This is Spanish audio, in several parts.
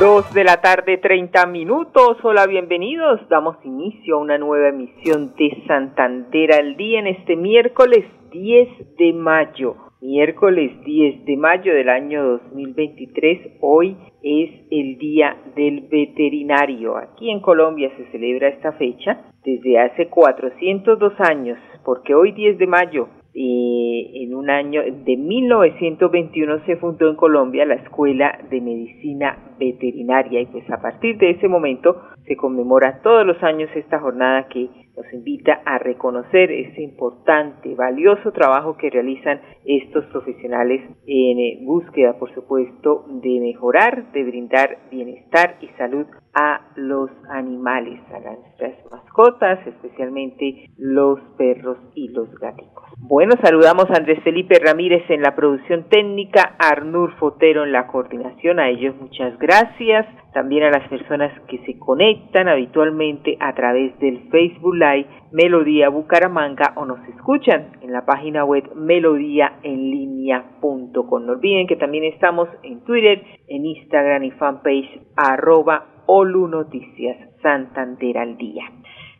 Dos de la tarde, 30 minutos. Hola, bienvenidos. Damos inicio a una nueva emisión de Santander al día en este miércoles 10 de mayo. Miércoles 10 de mayo del año 2023. Hoy es el Día del Veterinario. Aquí en Colombia se celebra esta fecha desde hace 402 años, porque hoy 10 de mayo eh, en un año de 1921 se fundó en Colombia la Escuela de Medicina Veterinaria. Y pues a partir de ese momento se conmemora todos los años esta jornada que nos invita a reconocer ese importante, valioso trabajo que realizan estos profesionales en búsqueda, por supuesto, de mejorar, de brindar bienestar y salud a los animales, a nuestras mascotas, especialmente los perros y los gaticos. Bueno, saludamos a Andrés Felipe Ramírez en la producción técnica, a Arnur Fotero en la coordinación, a ellos muchas gracias, también a las personas que se conectan habitualmente a través del Facebook Live Melodía Bucaramanga o nos escuchan en la página web melodíaenlínea.com. No olviden que también estamos en Twitter, en Instagram y fanpage arroba Olu Noticias Santander al día.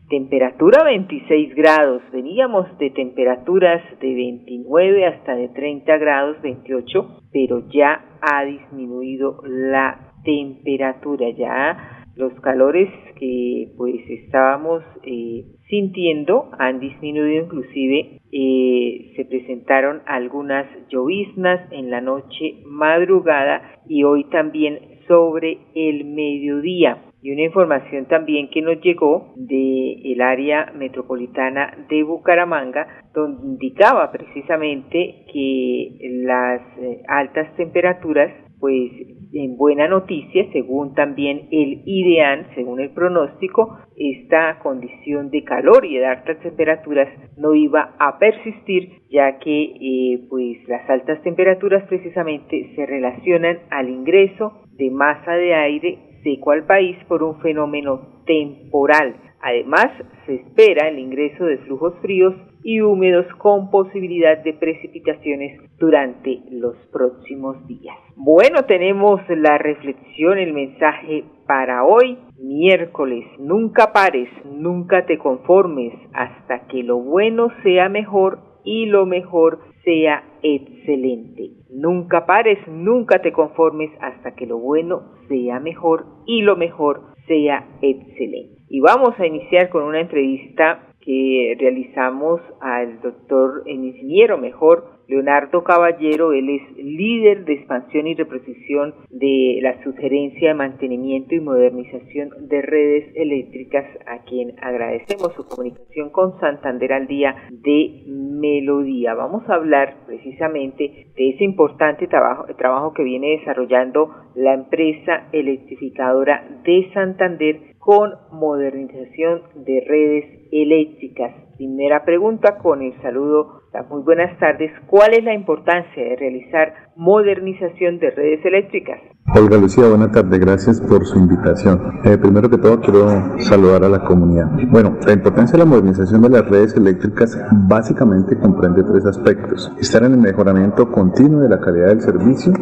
Temperatura 26 grados. Veníamos de temperaturas de 29 hasta de 30 grados, 28, pero ya ha disminuido la temperatura. Ya los calores que pues estábamos eh, sintiendo han disminuido inclusive eh, se presentaron algunas lloviznas en la noche madrugada y hoy también sobre el mediodía. Y una información también que nos llegó de el área metropolitana de Bucaramanga donde indicaba precisamente que las eh, altas temperaturas pues en buena noticia, según también el IDEAN, según el pronóstico, esta condición de calor y de altas temperaturas no iba a persistir, ya que eh, pues las altas temperaturas precisamente se relacionan al ingreso de masa de aire seco al país por un fenómeno temporal. Además, se espera el ingreso de flujos fríos y húmedos con posibilidad de precipitaciones durante los próximos días. Bueno, tenemos la reflexión, el mensaje para hoy, miércoles. Nunca pares, nunca te conformes hasta que lo bueno sea mejor y lo mejor sea excelente. Nunca pares, nunca te conformes hasta que lo bueno sea mejor y lo mejor sea excelente. Y vamos a iniciar con una entrevista que realizamos al doctor, en ingeniero mejor, Leonardo Caballero, él es líder de expansión y reposición de la sugerencia de mantenimiento y modernización de redes eléctricas, a quien agradecemos su comunicación con Santander al día de Melodía. Vamos a hablar precisamente de ese importante trabajo, trabajo que viene desarrollando la empresa electrificadora de Santander con modernización de redes eléctricas. Primera pregunta con el saludo, muy buenas tardes. ¿Cuál es la importancia de realizar modernización de redes eléctricas? Olga Lucía, buenas tardes, gracias por su invitación. Eh, primero que todo quiero saludar a la comunidad. Bueno, la importancia de la modernización de las redes eléctricas básicamente comprende tres aspectos. Estar en el mejoramiento continuo de la calidad del servicio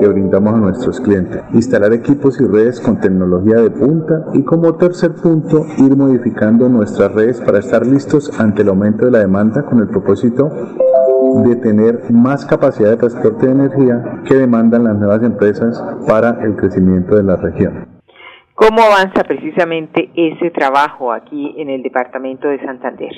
que brindamos a nuestros clientes. Instalar equipos y redes con tecnología de punta y como tercer punto ir modificando nuestras redes para estar listos ante el aumento de la demanda con el propósito de tener más capacidad de transporte de energía que demandan las nuevas empresas para el crecimiento de la región. ¿Cómo avanza precisamente ese trabajo aquí en el departamento de Santander?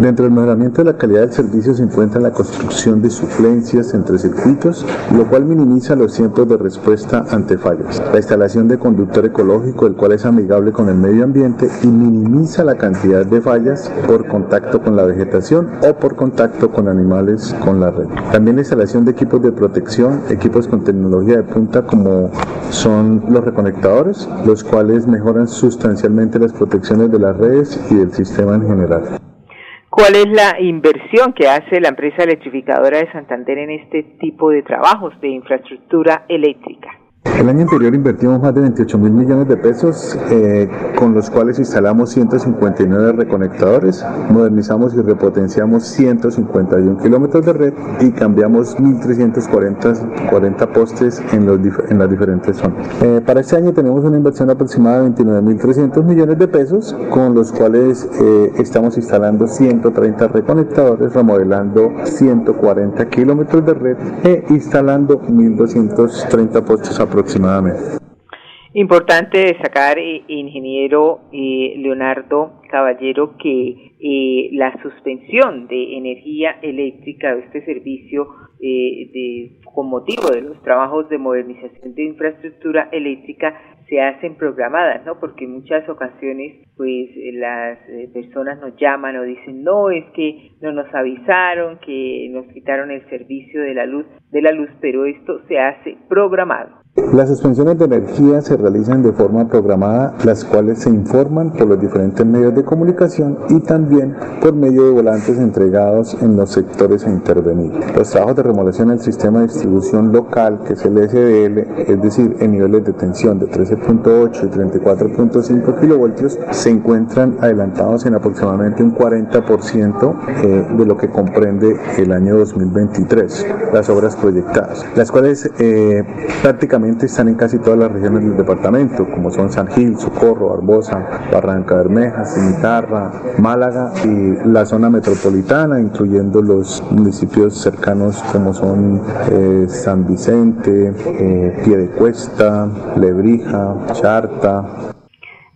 Dentro del mejoramiento de la calidad del servicio se encuentra la construcción de suplencias entre circuitos, lo cual minimiza los tiempos de respuesta ante fallos. La instalación de conductor ecológico, el cual es amigable con el medio ambiente y minimiza la cantidad de fallas por contacto con la vegetación o por contacto con animales con la red. También la instalación de equipos de protección, equipos con tecnología de punta como son los reconectadores, los cuales mejoran sustancialmente las protecciones de las redes y del sistema en general. ¿Cuál es la inversión que hace la empresa electrificadora de Santander en este tipo de trabajos de infraestructura eléctrica? El año anterior invertimos más de 28 mil millones de pesos, eh, con los cuales instalamos 159 reconectadores, modernizamos y repotenciamos 151 kilómetros de red y cambiamos 1.340 40 postes en, los, en las diferentes zonas. Eh, para este año tenemos una inversión aproximada de 29.300 millones de pesos, con los cuales eh, estamos instalando 130 reconectadores, remodelando 140 kilómetros de red e instalando 1.230 postes aproximadamente Importante destacar, eh, ingeniero eh, Leonardo Caballero, que eh, la suspensión de energía eléctrica de este servicio de, con motivo de los trabajos de modernización de infraestructura eléctrica se hacen programadas, ¿no? Porque en muchas ocasiones, pues, las personas nos llaman o dicen, no, es que no nos avisaron, que nos quitaron el servicio de la luz, de la luz, pero esto se hace programado. Las suspensiones de energía se realizan de forma programada, las cuales se informan por los diferentes medios de comunicación y también por medio de volantes entregados en los sectores a intervenir. Los trabajos de remodelación del sistema de distribución local, que es el SDL, es decir, en niveles de tensión de 13.8 y 34.5 kilovoltios, se encuentran adelantados en aproximadamente un 40% eh, de lo que comprende el año 2023, las obras proyectadas, las cuales eh, prácticamente están en casi todas las regiones del departamento, como son San Gil, Socorro, Barbosa, Barranca Bermeja, Cimitarra, Málaga y la zona metropolitana, incluyendo los municipios cercanos como son eh, San Vicente, eh, Piedecuesta, Lebrija, Charta,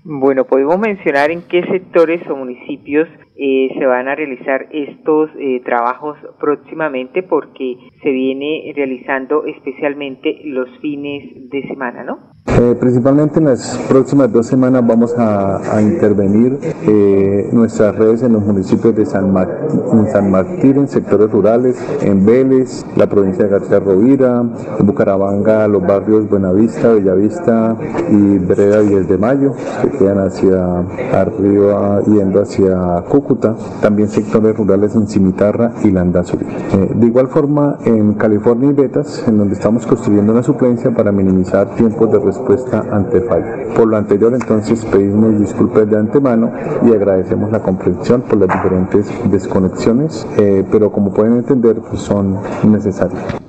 bueno, podemos mencionar en qué sectores o municipios eh, se van a realizar estos eh, trabajos próximamente porque se viene realizando especialmente los fines de semana, ¿no? Eh, principalmente en las próximas dos semanas vamos a, intervenir eh, nuestras redes en los municipios de San, en San Martín, en sectores rurales, en Vélez, la provincia de García Rovira, en Bucaramanga, los barrios Buenavista, Bellavista y Breda 10 de Mayo, que quedan hacia arriba yendo hacia Cúcuta, también sectores rurales en Cimitarra y Landazuri. Eh, de igual forma en California y Betas, en donde estamos construyendo una suplencia para minimizar tiempos de respuesta ante fallo. Por lo anterior, entonces pedimos disculpas de antemano y agradecemos la comprensión por las diferentes desconexiones, eh, pero como pueden entender, pues son necesarias.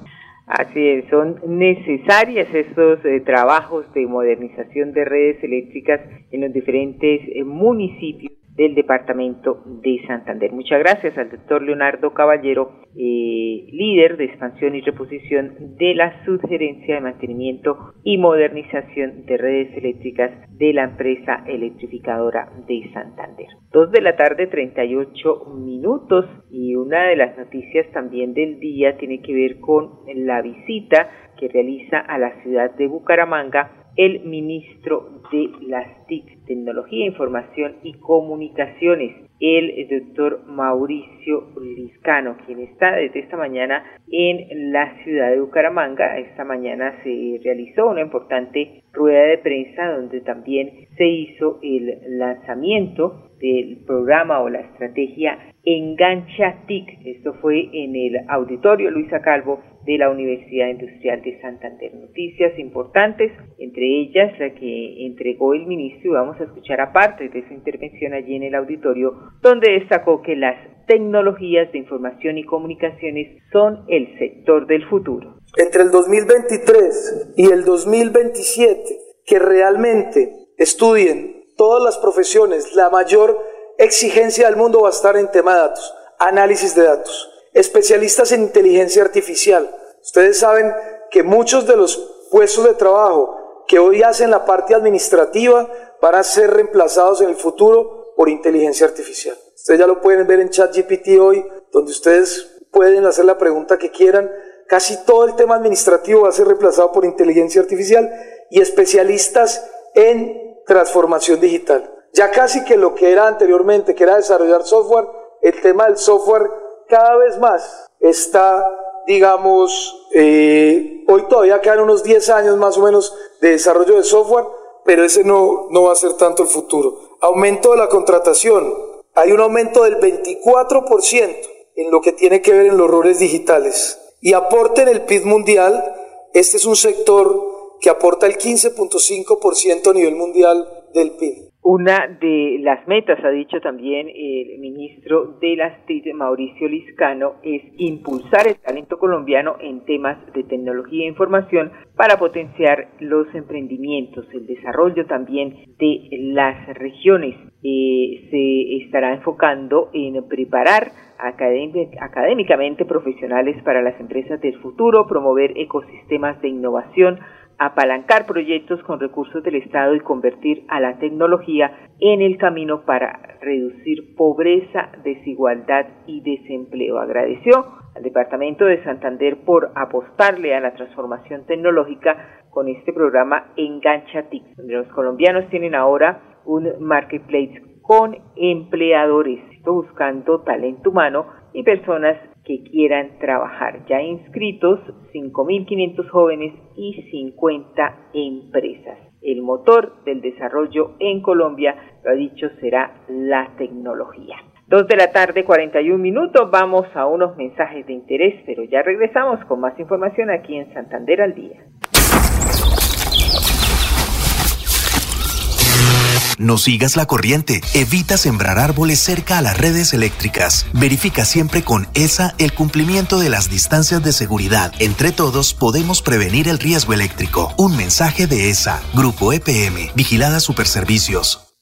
Así es, son necesarias estos eh, trabajos de modernización de redes eléctricas en los diferentes eh, municipios del departamento de Santander. Muchas gracias al doctor Leonardo Caballero, eh, líder de expansión y reposición de la Subgerencia de Mantenimiento y Modernización de Redes Eléctricas de la empresa electrificadora de Santander. Dos de la tarde, 38 minutos y una de las noticias también del día tiene que ver con la visita que realiza a la ciudad de Bucaramanga el ministro de las TIC, Tecnología, Información y Comunicaciones, el doctor Mauricio Liscano, quien está desde esta mañana en la ciudad de Bucaramanga. Esta mañana se realizó una importante rueda de prensa donde también se hizo el lanzamiento del programa o la estrategia Engancha TIC. Esto fue en el auditorio Luisa Calvo de la Universidad Industrial de Santander. Noticias importantes, entre ellas la que entregó el ministro, y vamos a escuchar aparte de su intervención allí en el auditorio, donde destacó que las tecnologías de información y comunicaciones son el sector del futuro. Entre el 2023 y el 2027, que realmente estudien todas las profesiones, la mayor exigencia del mundo va a estar en tema de datos, análisis de datos especialistas en inteligencia artificial. Ustedes saben que muchos de los puestos de trabajo que hoy hacen la parte administrativa van a ser reemplazados en el futuro por inteligencia artificial. Ustedes ya lo pueden ver en ChatGPT hoy, donde ustedes pueden hacer la pregunta que quieran. Casi todo el tema administrativo va a ser reemplazado por inteligencia artificial y especialistas en transformación digital. Ya casi que lo que era anteriormente, que era desarrollar software, el tema del software cada vez más está, digamos, eh, hoy todavía quedan unos 10 años más o menos de desarrollo de software, pero ese no, no va a ser tanto el futuro. Aumento de la contratación. Hay un aumento del 24% en lo que tiene que ver en los roles digitales. Y aporte en el PIB mundial, este es un sector que aporta el 15.5% a nivel mundial del PIB. Una de las metas, ha dicho también el ministro de las TIC, Mauricio Liscano, es impulsar el talento colombiano en temas de tecnología e información para potenciar los emprendimientos, el desarrollo también de las regiones. Eh, se estará enfocando en preparar académicamente profesionales para las empresas del futuro, promover ecosistemas de innovación, apalancar proyectos con recursos del Estado y convertir a la tecnología en el camino para reducir pobreza, desigualdad y desempleo. Agradeció al Departamento de Santander por apostarle a la transformación tecnológica con este programa Engancha TIC, donde los colombianos tienen ahora un marketplace con empleadores, buscando talento humano y personas que quieran trabajar. Ya inscritos 5.500 jóvenes y 50 empresas. El motor del desarrollo en Colombia, lo ha dicho, será la tecnología. Dos de la tarde, 41 minutos. Vamos a unos mensajes de interés, pero ya regresamos con más información aquí en Santander al día. No sigas la corriente. Evita sembrar árboles cerca a las redes eléctricas. Verifica siempre con ESA el cumplimiento de las distancias de seguridad. Entre todos podemos prevenir el riesgo eléctrico. Un mensaje de ESA, Grupo EPM, Vigilada Superservicios.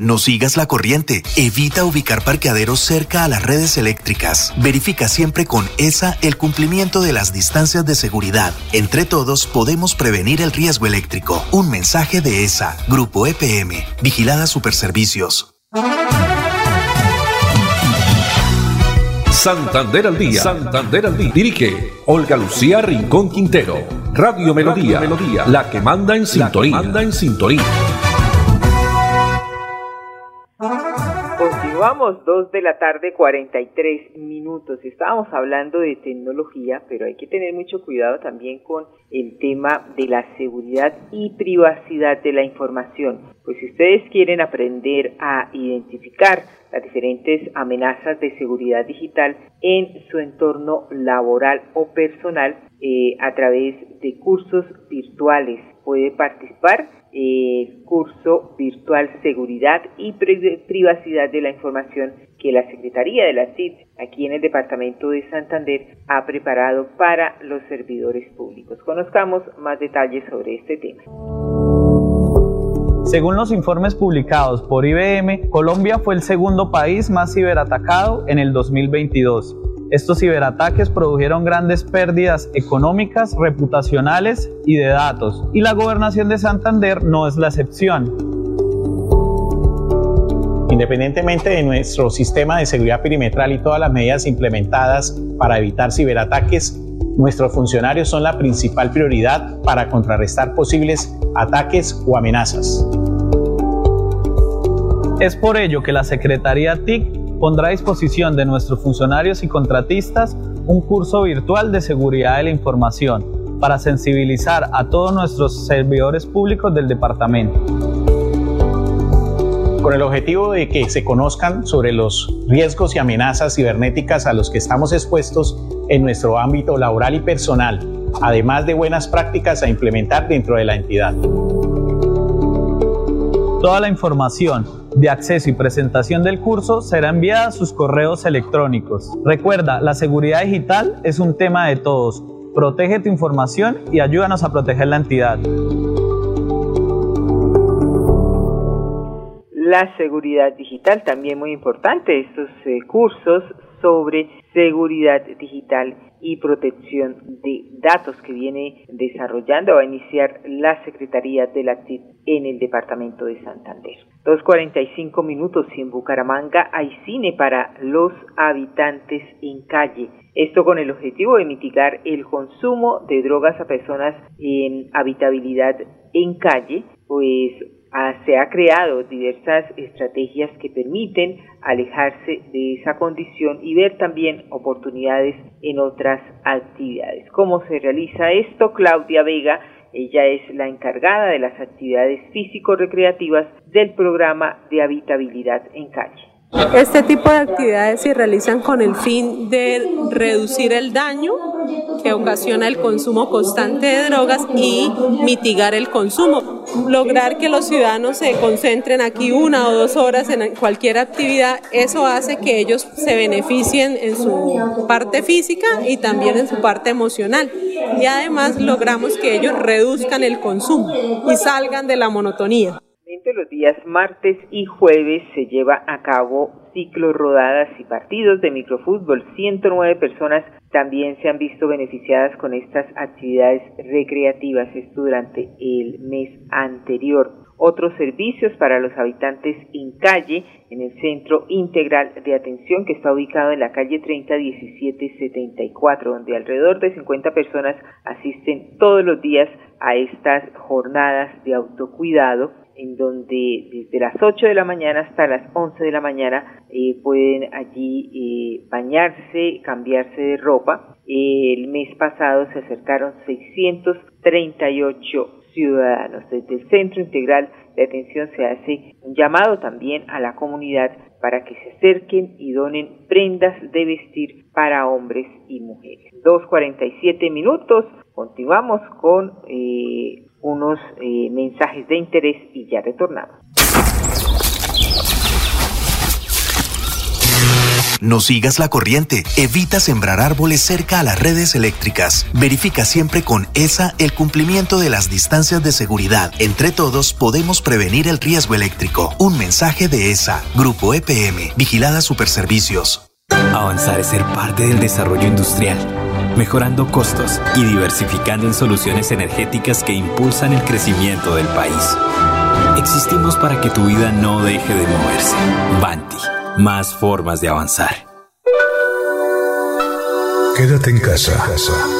No sigas la corriente. Evita ubicar parqueaderos cerca a las redes eléctricas. Verifica siempre con ESA el cumplimiento de las distancias de seguridad. Entre todos podemos prevenir el riesgo eléctrico. Un mensaje de ESA, Grupo EPM, Vigilada Superservicios. Santander al día. Santander al día. Dirige Olga Lucía Rincón Quintero. Radio Melodía. Melodía. La que manda en sintonía. Manda en sintonía. Vamos, dos de la tarde, 43 minutos. Estábamos hablando de tecnología, pero hay que tener mucho cuidado también con el tema de la seguridad y privacidad de la información. Pues si ustedes quieren aprender a identificar las diferentes amenazas de seguridad digital en su entorno laboral o personal eh, a través de cursos virtuales, puede participar el curso virtual Seguridad y Privacidad de la Información que la Secretaría de la CID aquí en el Departamento de Santander ha preparado para los servidores públicos. Conozcamos más detalles sobre este tema. Según los informes publicados por IBM, Colombia fue el segundo país más ciberatacado en el 2022 estos ciberataques produjeron grandes pérdidas económicas, reputacionales y de datos, y la gobernación de Santander no es la excepción. Independientemente de nuestro sistema de seguridad perimetral y todas las medidas implementadas para evitar ciberataques, nuestros funcionarios son la principal prioridad para contrarrestar posibles ataques o amenazas. Es por ello que la Secretaría TIC pondrá a disposición de nuestros funcionarios y contratistas un curso virtual de seguridad de la información, para sensibilizar a todos nuestros servidores públicos del departamento. Con el objetivo de que se conozcan sobre los riesgos y amenazas cibernéticas a los que estamos expuestos en nuestro ámbito laboral y personal, además de buenas prácticas a implementar dentro de la entidad. Toda la información de acceso y presentación del curso será enviada a sus correos electrónicos. Recuerda, la seguridad digital es un tema de todos. Protege tu información y ayúdanos a proteger la entidad. La seguridad digital, también muy importante, estos eh, cursos sobre seguridad digital y protección de datos que viene desarrollando va a iniciar la Secretaría de la TIC en el departamento de Santander. 2.45 minutos y en Bucaramanga hay cine para los habitantes en calle. Esto con el objetivo de mitigar el consumo de drogas a personas en habitabilidad en calle, pues se ha creado diversas estrategias que permiten alejarse de esa condición y ver también oportunidades en otras actividades. ¿Cómo se realiza esto? Claudia Vega, ella es la encargada de las actividades físico-recreativas del programa de habitabilidad en calle. Este tipo de actividades se realizan con el fin de reducir el daño que ocasiona el consumo constante de drogas y mitigar el consumo. Lograr que los ciudadanos se concentren aquí una o dos horas en cualquier actividad, eso hace que ellos se beneficien en su parte física y también en su parte emocional. Y además logramos que ellos reduzcan el consumo y salgan de la monotonía los días martes y jueves se lleva a cabo ciclos rodadas y partidos de microfútbol. 109 personas también se han visto beneficiadas con estas actividades recreativas, esto durante el mes anterior. Otros servicios para los habitantes en calle, en el Centro Integral de Atención que está ubicado en la calle 301774, donde alrededor de 50 personas asisten todos los días a estas jornadas de autocuidado en donde desde las 8 de la mañana hasta las 11 de la mañana eh, pueden allí eh, bañarse, cambiarse de ropa. el mes pasado se acercaron 638 ciudadanos. Desde el Centro Integral de Atención se hace un llamado también a la comunidad para que se acerquen y donen prendas de vestir para hombres y mujeres. 2.47 minutos, continuamos con eh, unos eh, mensajes de interés y ya retornamos. No sigas la corriente. Evita sembrar árboles cerca a las redes eléctricas. Verifica siempre con ESA el cumplimiento de las distancias de seguridad. Entre todos podemos prevenir el riesgo eléctrico. Un mensaje de ESA, Grupo EPM, Vigilada Superservicios. Avanzar es ser parte del desarrollo industrial mejorando costos y diversificando en soluciones energéticas que impulsan el crecimiento del país. Existimos para que tu vida no deje de moverse. Banti, más formas de avanzar. Quédate en casa.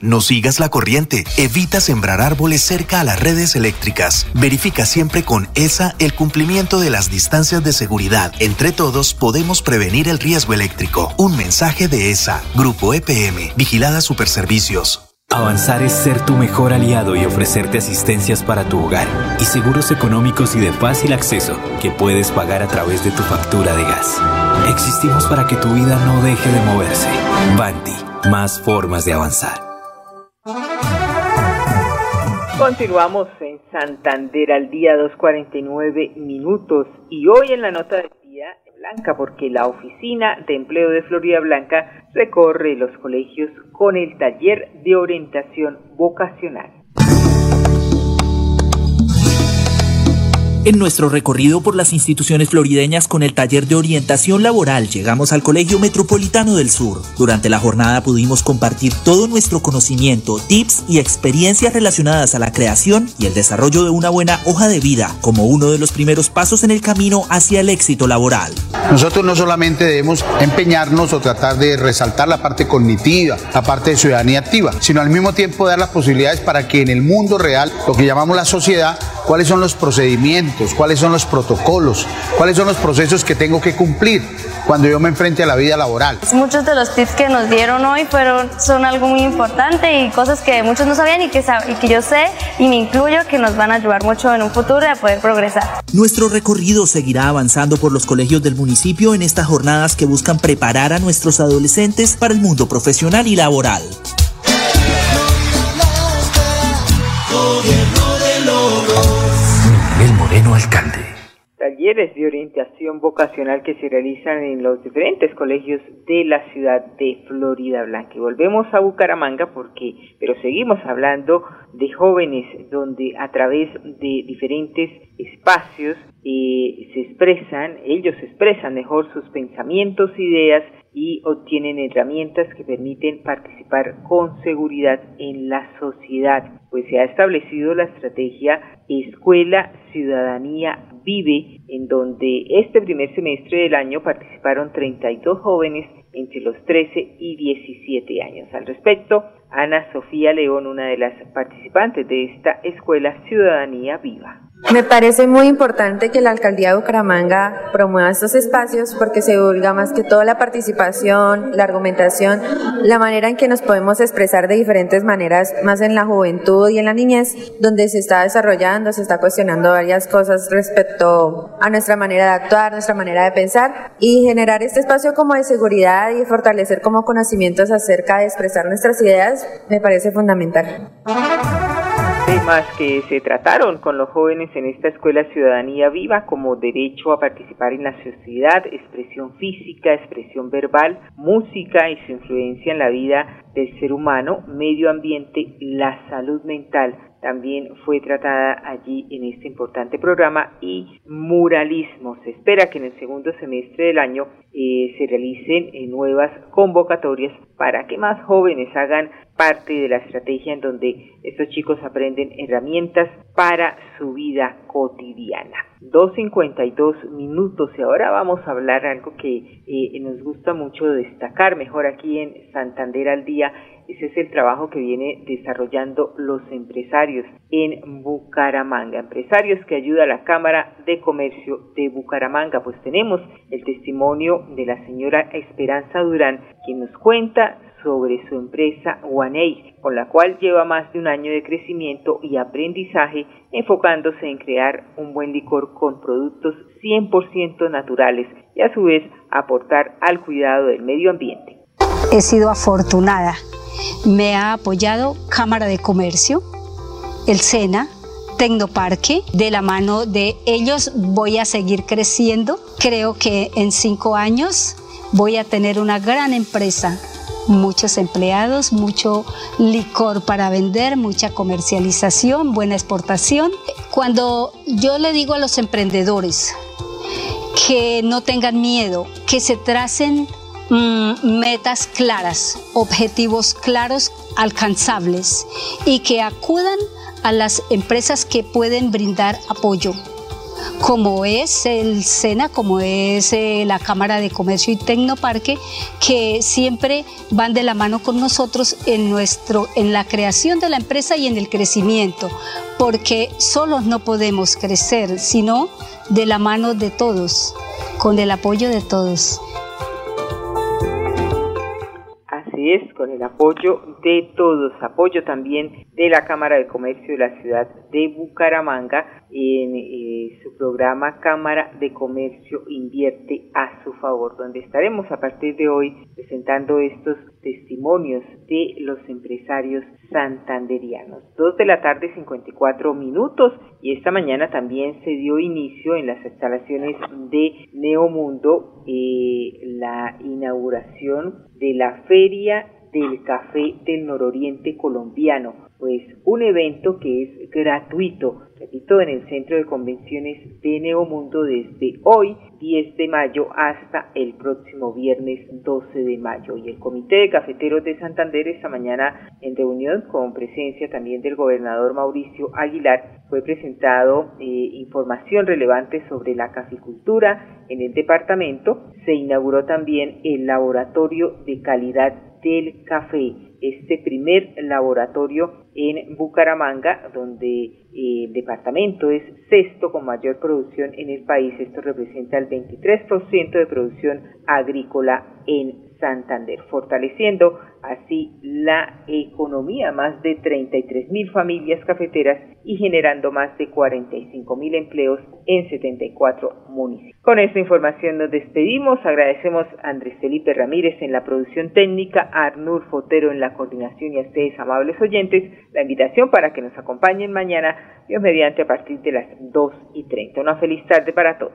No sigas la corriente. Evita sembrar árboles cerca a las redes eléctricas. Verifica siempre con ESA el cumplimiento de las distancias de seguridad. Entre todos podemos prevenir el riesgo eléctrico. Un mensaje de ESA, Grupo EPM, Vigilada Superservicios. Avanzar es ser tu mejor aliado y ofrecerte asistencias para tu hogar y seguros económicos y de fácil acceso que puedes pagar a través de tu factura de gas. Existimos para que tu vida no deje de moverse. Banti, más formas de avanzar. Continuamos en Santander al día 2.49 minutos y hoy en la nota de día Blanca porque la Oficina de Empleo de Florida Blanca recorre los colegios con el taller de orientación vocacional. En nuestro recorrido por las instituciones florideñas con el taller de orientación laboral llegamos al Colegio Metropolitano del Sur. Durante la jornada pudimos compartir todo nuestro conocimiento, tips y experiencias relacionadas a la creación y el desarrollo de una buena hoja de vida como uno de los primeros pasos en el camino hacia el éxito laboral. Nosotros no solamente debemos empeñarnos o tratar de resaltar la parte cognitiva, la parte de ciudadanía activa, sino al mismo tiempo dar las posibilidades para que en el mundo real, lo que llamamos la sociedad, cuáles son los procedimientos, cuáles son los protocolos, cuáles son los procesos que tengo que cumplir cuando yo me enfrente a la vida laboral. Muchos de los tips que nos dieron hoy fueron, son algo muy importante y cosas que muchos no sabían y que, y que yo sé y me incluyo que nos van a ayudar mucho en un futuro a poder progresar. Nuestro recorrido seguirá avanzando por los colegios del municipio en estas jornadas que buscan preparar a nuestros adolescentes para el mundo profesional y laboral. Moreno, alcalde talleres de orientación vocacional que se realizan en los diferentes colegios de la ciudad de Florida Blanca. Volvemos a Bucaramanga porque, pero seguimos hablando de jóvenes donde a través de diferentes espacios eh, se expresan, ellos expresan mejor sus pensamientos, ideas y obtienen herramientas que permiten participar con seguridad en la sociedad, pues se ha establecido la estrategia Escuela Ciudadanía Vive, en donde este primer semestre del año participaron 32 jóvenes entre los 13 y 17 años. Al respecto, Ana Sofía León, una de las participantes de esta Escuela Ciudadanía Viva. Me parece muy importante que la alcaldía de Bucaramanga promueva estos espacios porque se divulga más que toda la participación, la argumentación, la manera en que nos podemos expresar de diferentes maneras, más en la juventud y en la niñez, donde se está desarrollando, se está cuestionando varias cosas respecto a nuestra manera de actuar, nuestra manera de pensar y generar este espacio como de seguridad y fortalecer como conocimientos acerca de expresar nuestras ideas me parece fundamental temas que se trataron con los jóvenes en esta escuela Ciudadanía Viva como derecho a participar en la sociedad, expresión física, expresión verbal, música y su influencia en la vida del ser humano, medio ambiente, la salud mental, también fue tratada allí en este importante programa y muralismo. Se espera que en el segundo semestre del año eh, se realicen eh, nuevas convocatorias para que más jóvenes hagan parte de la estrategia en donde estos chicos aprenden herramientas para su vida cotidiana. 2.52 minutos y ahora vamos a hablar algo que eh, nos gusta mucho destacar mejor aquí en Santander al día ese es el trabajo que viene desarrollando los empresarios en Bucaramanga. Empresarios que ayuda a la Cámara de Comercio de Bucaramanga. Pues tenemos el testimonio de la señora Esperanza Durán, quien nos cuenta sobre su empresa One con la cual lleva más de un año de crecimiento y aprendizaje enfocándose en crear un buen licor con productos 100% naturales y a su vez aportar al cuidado del medio ambiente. He sido afortunada me ha apoyado Cámara de Comercio, el SENA, Tecnoparque. De la mano de ellos voy a seguir creciendo. Creo que en cinco años voy a tener una gran empresa muchos empleados, mucho licor para vender, mucha comercialización, buena exportación. Cuando yo le digo a los emprendedores que no tengan miedo, que se tracen Mm, metas claras, objetivos claros, alcanzables y que acudan a las empresas que pueden brindar apoyo como es el SENA, como es eh, la Cámara de Comercio y Tecnoparque, que siempre van de la mano con nosotros en, nuestro, en la creación de la empresa y en el crecimiento, porque solos no podemos crecer, sino de la mano de todos, con el apoyo de todos. Con el apoyo de todos, apoyo también de la Cámara de Comercio de la ciudad de Bucaramanga en eh, su programa Cámara de Comercio Invierte a su favor, donde estaremos a partir de hoy presentando estos testimonios de los empresarios santanderianos. Dos de la tarde, 54 minutos, y esta mañana también se dio inicio en las instalaciones de Neomundo eh, la inauguración de la Feria del Café del Nororiente Colombiano, pues un evento que es gratuito repito, en el Centro de Convenciones de Neomundo desde hoy, 10 de mayo, hasta el próximo viernes 12 de mayo. Y el Comité de Cafeteros de Santander esta mañana en reunión con presencia también del gobernador Mauricio Aguilar fue presentado eh, información relevante sobre la caficultura en el departamento. Se inauguró también el laboratorio de calidad del café este primer laboratorio en Bucaramanga, donde eh, el departamento es sexto con mayor producción en el país. Esto representa el 23% de producción agrícola en Santander, fortaleciendo así la economía, más de 33 mil familias cafeteras y generando más de 45 mil empleos en 74 municipios. Con esta información nos despedimos, agradecemos a Andrés Felipe Ramírez en la producción técnica, a Arnur Fotero en la coordinación y a ustedes, amables oyentes, la invitación para que nos acompañen mañana, Dios mediante, a partir de las 2 y 30. Una feliz tarde para todos.